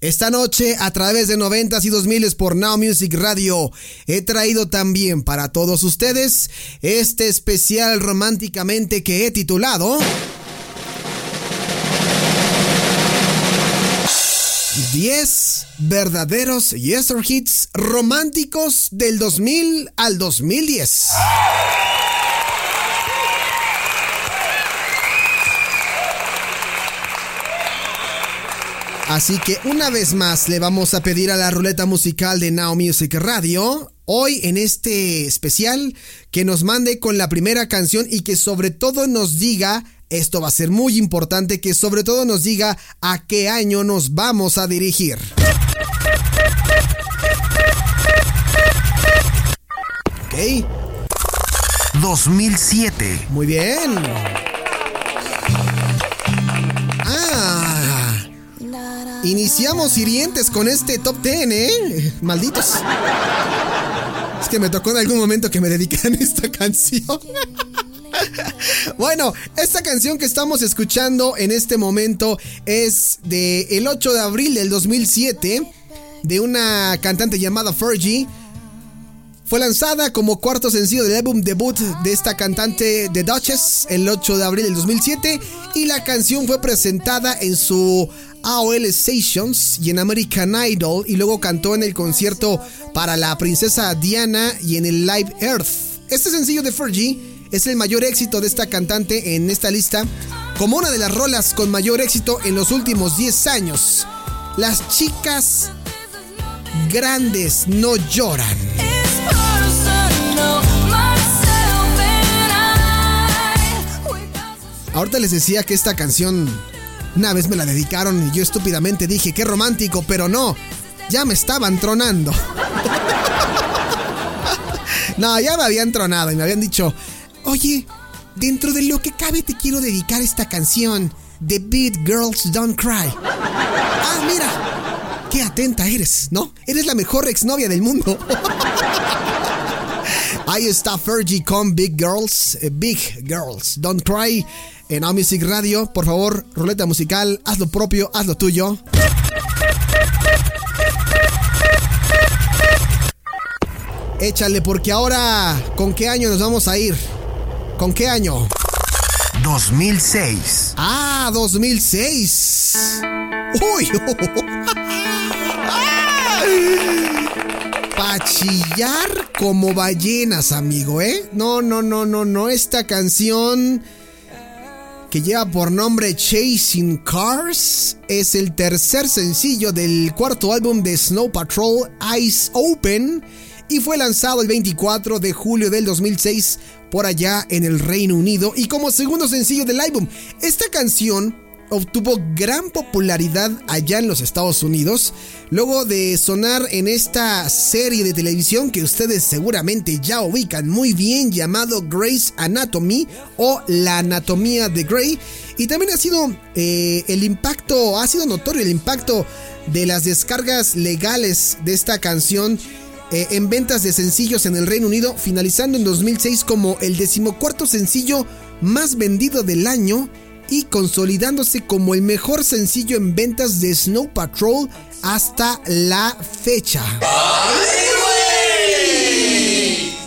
Esta noche, a través de 90s y 2000 por Now Music Radio, he traído también para todos ustedes este especial románticamente que he titulado 10 verdaderos Yester Hits románticos del 2000 al 2010. Así que una vez más le vamos a pedir a la ruleta musical de Now Music Radio, hoy en este especial, que nos mande con la primera canción y que sobre todo nos diga, esto va a ser muy importante, que sobre todo nos diga a qué año nos vamos a dirigir. Ok. 2007. Muy bien. Iniciamos hirientes con este top 10, ¿eh? Malditos. Es que me tocó en algún momento que me dedican esta canción. Bueno, esta canción que estamos escuchando en este momento es de el 8 de abril del 2007 de una cantante llamada Fergie. Fue lanzada como cuarto sencillo del álbum debut de esta cantante The Duchess el 8 de abril del 2007 y la canción fue presentada en su AOL Stations y en American Idol y luego cantó en el concierto para la princesa Diana y en el Live Earth. Este sencillo de Fergie es el mayor éxito de esta cantante en esta lista como una de las rolas con mayor éxito en los últimos 10 años. Las chicas grandes no lloran. Ahorita les decía que esta canción una vez me la dedicaron y yo estúpidamente dije, qué romántico, pero no, ya me estaban tronando. no, ya me habían tronado y me habían dicho, oye, dentro de lo que cabe te quiero dedicar esta canción, The Beat Girls Don't Cry. Ah, mira, qué atenta eres, ¿no? Eres la mejor exnovia del mundo. Ahí está Fergie con Big Girls, eh, Big Girls Don't Cry en Now Music Radio. Por favor, ruleta musical, haz lo propio, haz lo tuyo. Échale, porque ahora, ¿con qué año nos vamos a ir? ¿Con qué año? 2006. Ah, 2006. Uy. Pachillar como ballenas, amigo, ¿eh? No, no, no, no, no. Esta canción que lleva por nombre Chasing Cars es el tercer sencillo del cuarto álbum de Snow Patrol Eyes Open y fue lanzado el 24 de julio del 2006 por allá en el Reino Unido y como segundo sencillo del álbum. Esta canción obtuvo gran popularidad allá en los Estados Unidos, luego de sonar en esta serie de televisión que ustedes seguramente ya ubican muy bien llamado Grey's Anatomy o La Anatomía de Grey. Y también ha sido eh, el impacto, ha sido notorio el impacto de las descargas legales de esta canción eh, en ventas de sencillos en el Reino Unido, finalizando en 2006 como el decimocuarto sencillo más vendido del año y consolidándose como el mejor sencillo en ventas de Snow Patrol hasta la fecha.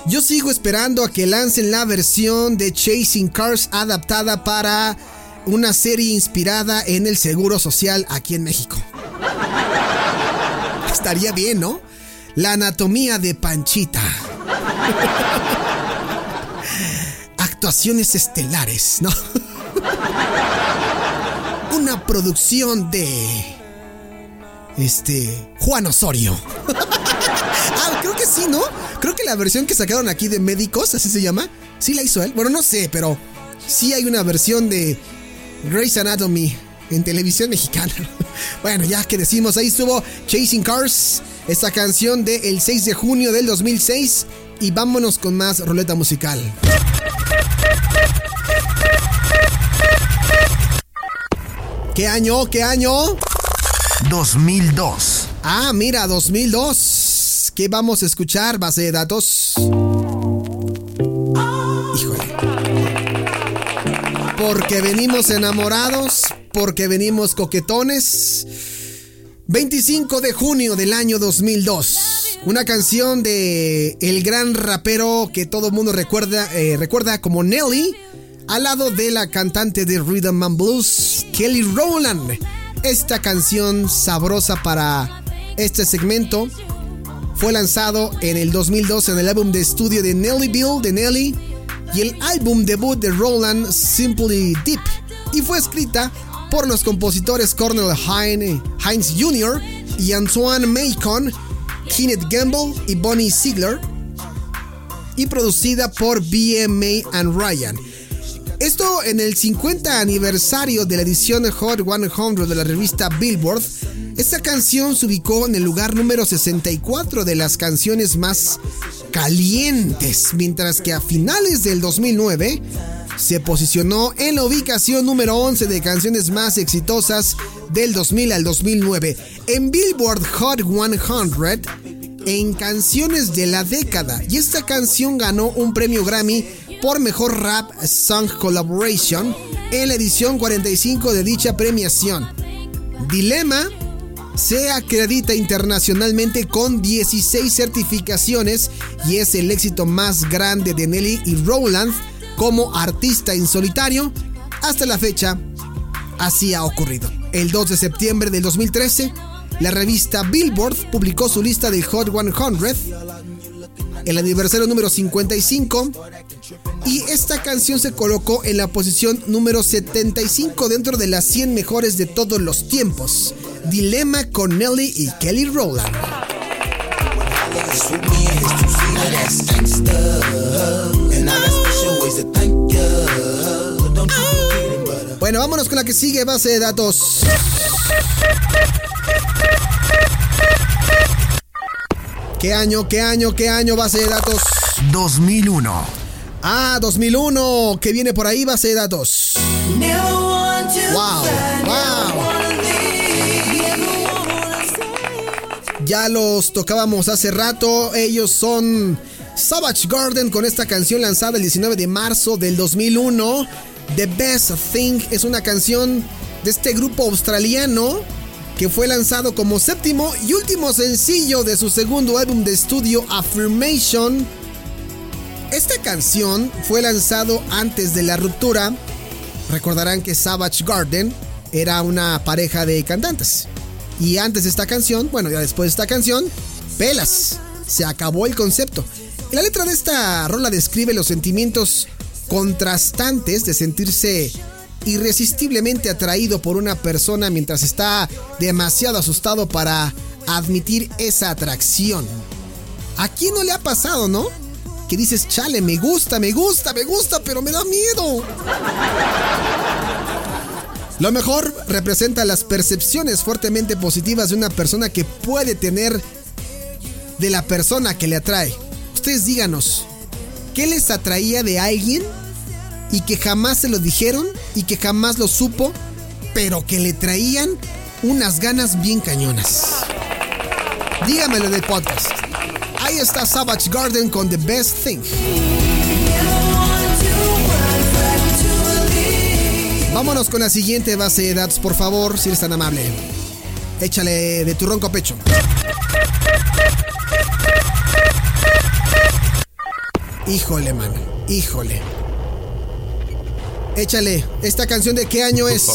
Yo sigo esperando a que lancen la versión de Chasing Cars adaptada para una serie inspirada en el Seguro Social aquí en México. Estaría bien, ¿no? La anatomía de Panchita. Actuaciones estelares, ¿no? Una producción de. Este. Juan Osorio. ah, creo que sí, ¿no? Creo que la versión que sacaron aquí de médicos, así se llama. Sí la hizo él. Bueno, no sé, pero sí hay una versión de Grey's Anatomy en televisión mexicana. bueno, ya que decimos, ahí estuvo Chasing Cars, esta canción del 6 de junio del 2006. Y vámonos con más ruleta musical. ¿Qué año? ¿Qué año? 2002. Ah, mira, 2002. ¿Qué vamos a escuchar? Base de datos. Híjole. Porque venimos enamorados, porque venimos coquetones. 25 de junio del año 2002. Una canción de el gran rapero que todo el mundo recuerda, eh, recuerda como Nelly, al lado de la cantante de Rhythm and Blues, Kelly Rowland. Esta canción sabrosa para este segmento fue lanzado en el 2002 en el álbum de estudio de Nelly Bill de Nelly y el álbum debut de Roland Simply Deep y fue escrita por los compositores Cornel Heinz Jr. y Antoine Macon, Kenneth Gamble y Bonnie Ziegler y producida por BMA and Ryan. Esto en el 50 aniversario de la edición Hot 100 de la revista Billboard. Esta canción se ubicó en el lugar número 64 de las canciones más calientes, mientras que a finales del 2009 se posicionó en la ubicación número 11 de canciones más exitosas del 2000 al 2009 en Billboard Hot 100 en canciones de la década y esta canción ganó un premio Grammy por Mejor Rap Song Collaboration en la edición 45 de dicha premiación. Dilema se acredita internacionalmente con 16 certificaciones y es el éxito más grande de Nelly y Rowland como artista en solitario hasta la fecha. Así ha ocurrido. El 2 de septiembre del 2013, la revista Billboard publicó su lista de Hot 100, el aniversario número 55 y esta canción se colocó en la posición número 75 dentro de las 100 mejores de todos los tiempos. Dilema con Nelly y Kelly Rowland. Bueno, vámonos con la que sigue, base de datos. ¿Qué año, qué año, qué año, base de datos? 2001. Ah, 2001, que viene por ahí base de datos. Wow, wow. Ya los tocábamos hace rato, ellos son Savage Garden con esta canción lanzada el 19 de marzo del 2001. The Best Thing es una canción de este grupo australiano que fue lanzado como séptimo y último sencillo de su segundo álbum de estudio Affirmation esta canción fue lanzado antes de la ruptura. Recordarán que Savage Garden era una pareja de cantantes. Y antes de esta canción, bueno, ya después de esta canción, pelas. Se acabó el concepto. La letra de esta rola describe los sentimientos contrastantes de sentirse irresistiblemente atraído por una persona mientras está demasiado asustado para admitir esa atracción. ¿A quién no le ha pasado, no? que dices, chale, me gusta, me gusta, me gusta, pero me da miedo. Lo mejor representa las percepciones fuertemente positivas de una persona que puede tener de la persona que le atrae. Ustedes díganos, ¿qué les atraía de alguien y que jamás se lo dijeron y que jamás lo supo, pero que le traían unas ganas bien cañonas? Dígamelo en el podcast. Ahí está Savage Garden con The Best Thing. Vámonos con la siguiente base de datos, por favor, si eres tan amable. Échale de tu ronco pecho. Híjole, man. Híjole. Échale. ¿Esta canción de qué año es?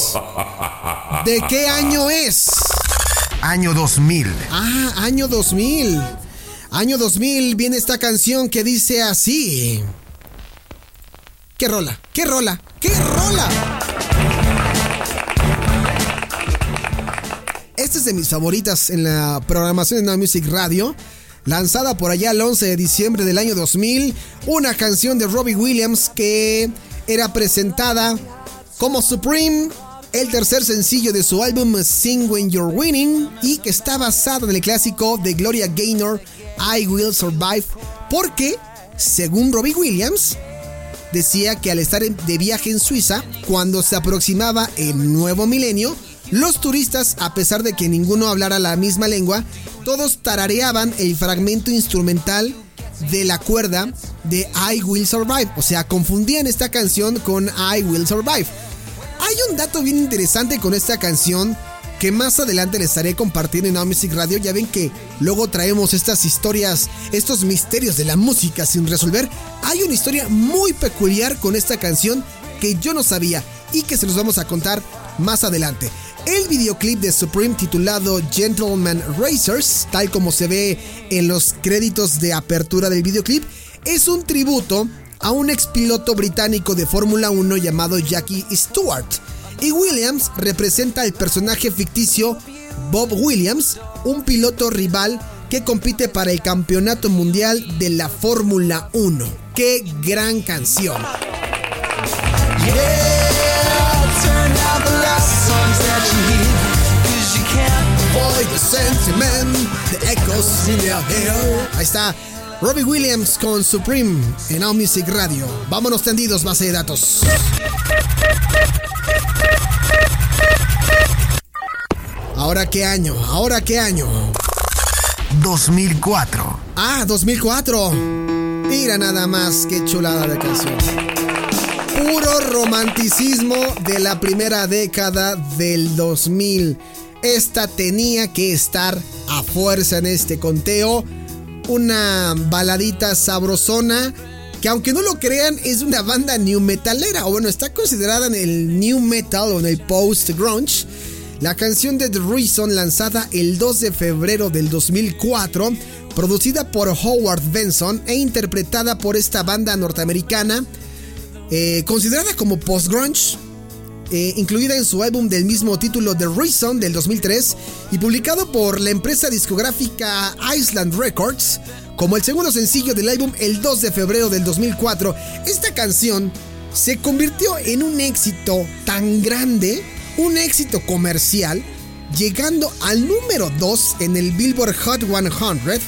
¿De qué año es? Año 2000. Ah, año 2000. Año 2000 viene esta canción que dice así. ¿Qué rola? ¿Qué rola? ¿Qué rola? Esta es de mis favoritas en la programación de Now Music Radio. Lanzada por allá el 11 de diciembre del año 2000. Una canción de Robbie Williams que era presentada como Supreme el tercer sencillo de su álbum Sing When You're Winning y que está basado en el clásico de Gloria Gaynor I Will Survive porque, según Robbie Williams, decía que al estar de viaje en Suiza, cuando se aproximaba el nuevo milenio, los turistas, a pesar de que ninguno hablara la misma lengua, todos tarareaban el fragmento instrumental de la cuerda de I Will Survive. O sea, confundían esta canción con I Will Survive. Hay un dato bien interesante con esta canción que más adelante les estaré compartiendo en Now Radio. Ya ven que luego traemos estas historias, estos misterios de la música sin resolver. Hay una historia muy peculiar con esta canción que yo no sabía y que se los vamos a contar más adelante. El videoclip de Supreme titulado Gentleman Racers, tal como se ve en los créditos de apertura del videoclip, es un tributo a un expiloto británico de Fórmula 1 llamado Jackie Stewart. Y Williams representa al personaje ficticio Bob Williams, un piloto rival que compite para el Campeonato Mundial de la Fórmula 1. ¡Qué gran canción! Ahí está. Robbie Williams con Supreme en Now Music Radio. Vámonos tendidos, base de datos. ¿Ahora qué año? ¿Ahora qué año? 2004. Ah, 2004. Mira nada más qué chulada de canción. Puro romanticismo de la primera década del 2000. Esta tenía que estar a fuerza en este conteo. Una baladita sabrosona que aunque no lo crean es una banda new metalera o bueno está considerada en el new metal o en el post grunge. La canción de The Reason lanzada el 2 de febrero del 2004, producida por Howard Benson e interpretada por esta banda norteamericana, eh, considerada como post grunge, eh, incluida en su álbum del mismo título The Reason del 2003 y publicado por la empresa discográfica Island Records como el segundo sencillo del álbum el 2 de febrero del 2004. Esta canción se convirtió en un éxito tan grande, un éxito comercial, llegando al número 2 en el Billboard Hot 100,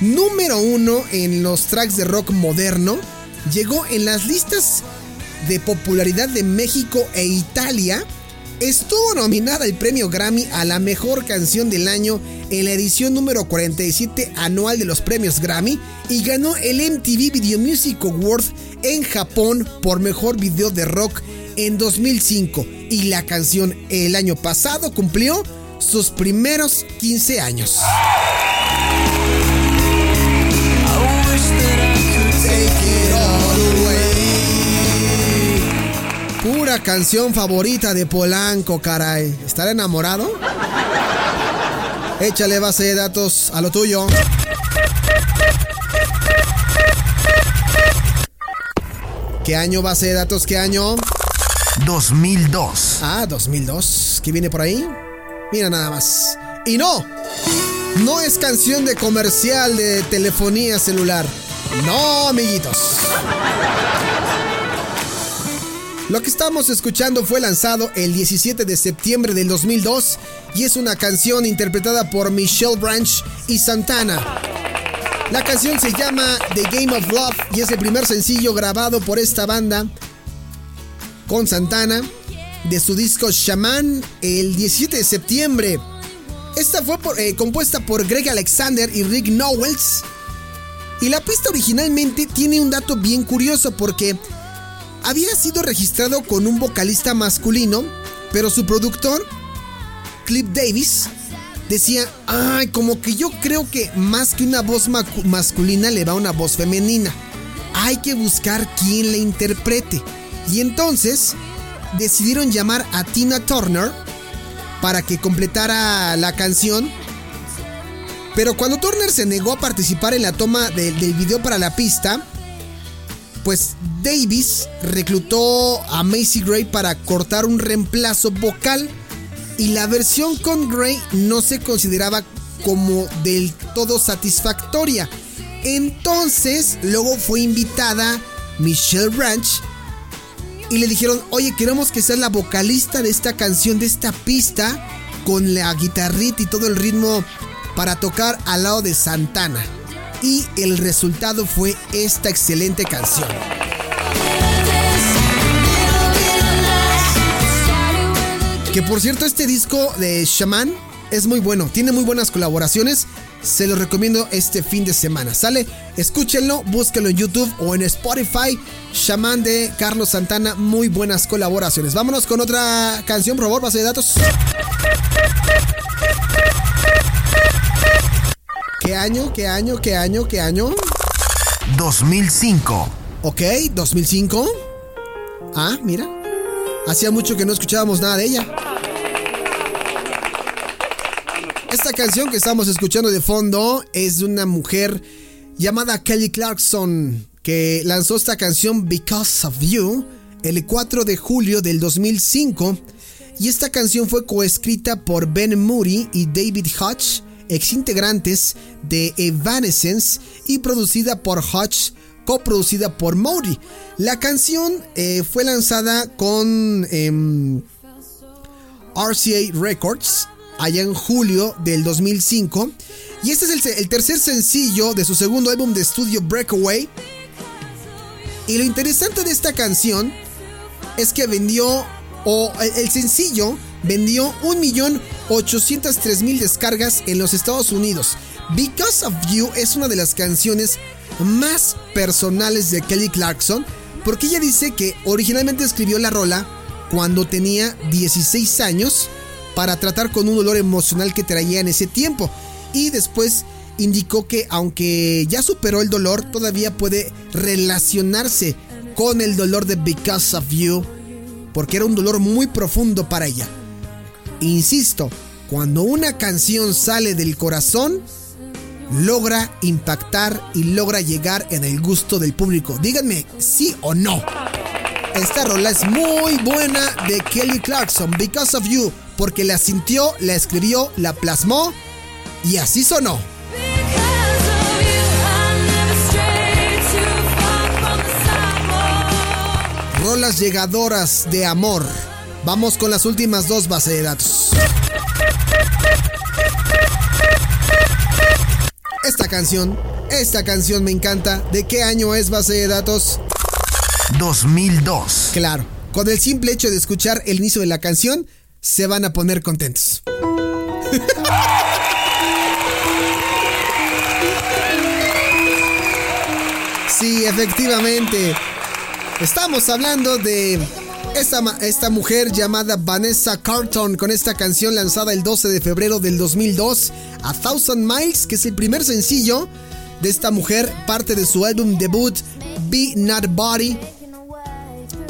número 1 en los tracks de rock moderno, llegó en las listas de popularidad de México e Italia, estuvo nominada al premio Grammy a la mejor canción del año en la edición número 47 anual de los premios Grammy y ganó el MTV Video Music Award en Japón por mejor video de rock en 2005 y la canción el año pasado cumplió sus primeros 15 años. Pura canción favorita de Polanco, caray. ¿Estar enamorado? Échale base de datos a lo tuyo. ¿Qué año base de datos? ¿Qué año? 2002. Ah, 2002. ¿Qué viene por ahí? Mira nada más. Y no, no es canción de comercial de telefonía celular. No, amiguitos. Lo que estamos escuchando fue lanzado el 17 de septiembre del 2002 y es una canción interpretada por Michelle Branch y Santana. La canción se llama The Game of Love y es el primer sencillo grabado por esta banda con Santana de su disco Shaman el 17 de septiembre. Esta fue eh, compuesta por Greg Alexander y Rick Knowles. Y la pista originalmente tiene un dato bien curioso porque había sido registrado con un vocalista masculino, pero su productor, Cliff Davis, decía, ay, como que yo creo que más que una voz masculina le va una voz femenina. Hay que buscar quién le interprete. Y entonces decidieron llamar a Tina Turner para que completara la canción. Pero cuando Turner se negó a participar en la toma del video para la pista, pues Davis reclutó a Macy Gray para cortar un reemplazo vocal y la versión con Gray no se consideraba como del todo satisfactoria. Entonces, luego fue invitada Michelle Branch y le dijeron, oye, queremos que seas la vocalista de esta canción, de esta pista, con la guitarrita y todo el ritmo para tocar al lado de Santana. Y el resultado fue esta excelente canción. Que por cierto, este disco de Shaman es muy bueno, tiene muy buenas colaboraciones. Se lo recomiendo este fin de semana. ¿Sale? Escúchenlo, búsquenlo en YouTube o en Spotify. Shaman de Carlos Santana, muy buenas colaboraciones. Vámonos con otra canción, por favor, base de datos. ¿Qué año? ¿Qué año? ¿Qué año? ¿Qué año? 2005. Ok, 2005. Ah, mira. Hacía mucho que no escuchábamos nada de ella. Esta canción que estamos escuchando de fondo es de una mujer llamada Kelly Clarkson que lanzó esta canción Because of You el 4 de julio del 2005 y esta canción fue coescrita por Ben Moody y David Hodge, exintegrantes de Evanescence y producida por Hodge coproducida por Moody. La canción eh, fue lanzada con em, RCA Records allá en julio del 2005 y este es el, el, tercer sencillo de su segundo álbum de estudio Breakaway. Y lo interesante de esta canción es que vendió, o el sencillo vendió 1.803.000 descargas en los Estados Unidos. Because of You es una de las canciones más personales de Kelly Clarkson, porque ella dice que originalmente escribió la rola cuando tenía 16 años para tratar con un dolor emocional que traía en ese tiempo. Y después indicó que aunque ya superó el dolor, todavía puede relacionarse con el dolor de Because of You, porque era un dolor muy profundo para ella. Insisto, cuando una canción sale del corazón, logra impactar y logra llegar en el gusto del público. Díganme sí o no. Esta rola es muy buena de Kelly Clarkson, Because of You, porque la sintió, la escribió, la plasmó y así sonó. Rolas llegadoras de amor. Vamos con las últimas dos bases de datos. Esta canción, esta canción me encanta. ¿De qué año es base de datos? 2002. Claro, con el simple hecho de escuchar el inicio de la canción, se van a poner contentos. sí, efectivamente. Estamos hablando de esta, esta, mujer llamada Vanessa Carlton con esta canción lanzada el 12 de febrero del 2002, A Thousand Miles, que es el primer sencillo de esta mujer, parte de su álbum debut Be Not Body.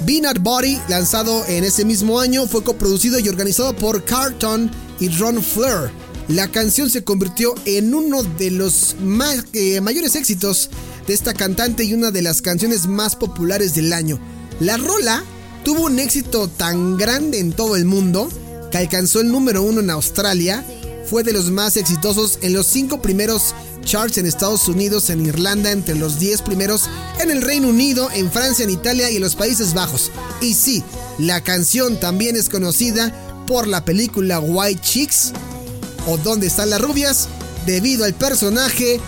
Be Not Body, lanzado en ese mismo año, fue coproducido y organizado por Carlton y Ron Flair. La canción se convirtió en uno de los eh, mayores éxitos de esta cantante y una de las canciones más populares del año. La rola tuvo un éxito tan grande en todo el mundo que alcanzó el número uno en Australia, fue de los más exitosos en los cinco primeros charts en Estados Unidos, en Irlanda, entre los 10 primeros en el Reino Unido, en Francia, en Italia y en los Países Bajos. Y sí, la canción también es conocida por la película White Chicks o Dónde están las rubias, debido al personaje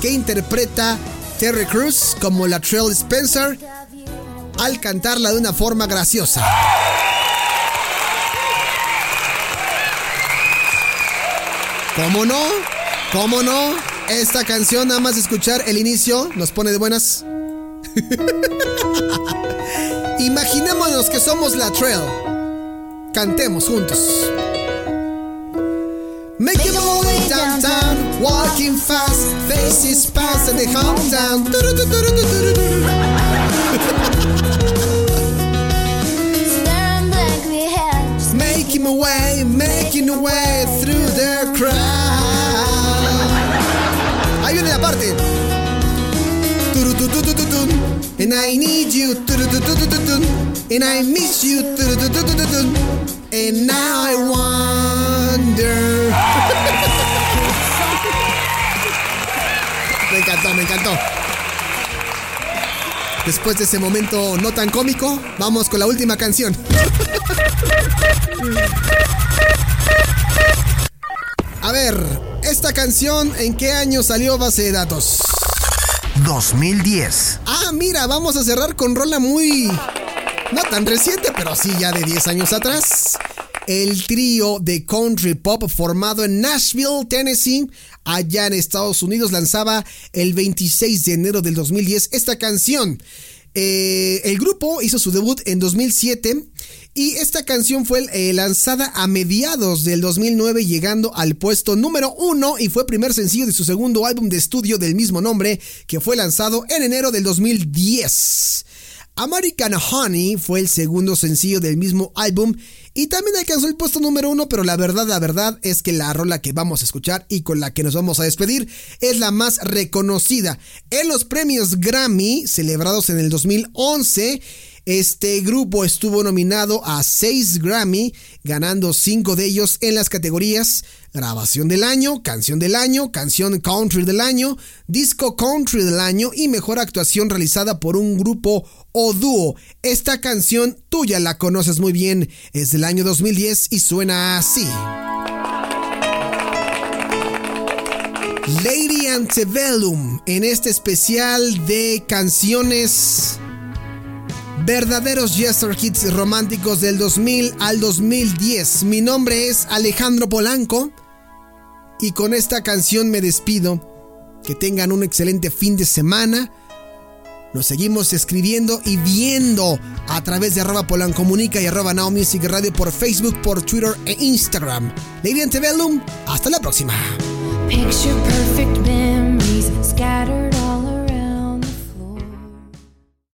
que interpreta Terry Crews como la Trail Spencer al cantarla de una forma graciosa. ¿Cómo no? ¿Cómo no? Esta canción, nada más escuchar el inicio, nos pone de buenas. Imaginémonos que somos la Trail. Cantemos juntos. Make your way downtown, walking fast, faces past the hometown. Making way through the crowd. Ahí viene la parte. And I need you. And I miss you. And now I wonder. me encantó, me encantó. Después de ese momento no tan cómico, vamos con la última canción. A ver, esta canción, ¿en qué año salió base de datos? 2010. Ah, mira, vamos a cerrar con rola muy... No tan reciente, pero sí ya de 10 años atrás. El trío de country pop formado en Nashville, Tennessee, allá en Estados Unidos, lanzaba el 26 de enero del 2010 esta canción. Eh, el grupo hizo su debut en 2007 y esta canción fue eh, lanzada a mediados del 2009 llegando al puesto número uno y fue primer sencillo de su segundo álbum de estudio del mismo nombre que fue lanzado en enero del 2010. American Honey fue el segundo sencillo del mismo álbum y también alcanzó el puesto número uno, pero la verdad, la verdad es que la rola que vamos a escuchar y con la que nos vamos a despedir es la más reconocida. En los premios Grammy, celebrados en el 2011, este grupo estuvo nominado a 6 Grammy, ganando 5 de ellos en las categorías Grabación del año, Canción del año, Canción Country del año, Disco Country del año y Mejor actuación realizada por un grupo o dúo. Esta canción tú ya la conoces muy bien, es del año 2010 y suena así. Lady Antebellum en este especial de canciones verdaderos Jester Hits románticos del 2000 al 2010. Mi nombre es Alejandro Polanco y con esta canción me despido. Que tengan un excelente fin de semana. Nos seguimos escribiendo y viendo a través de arroba polancomunica y arroba now music radio por Facebook, por Twitter e Instagram. Lady Antebellum, hasta la próxima.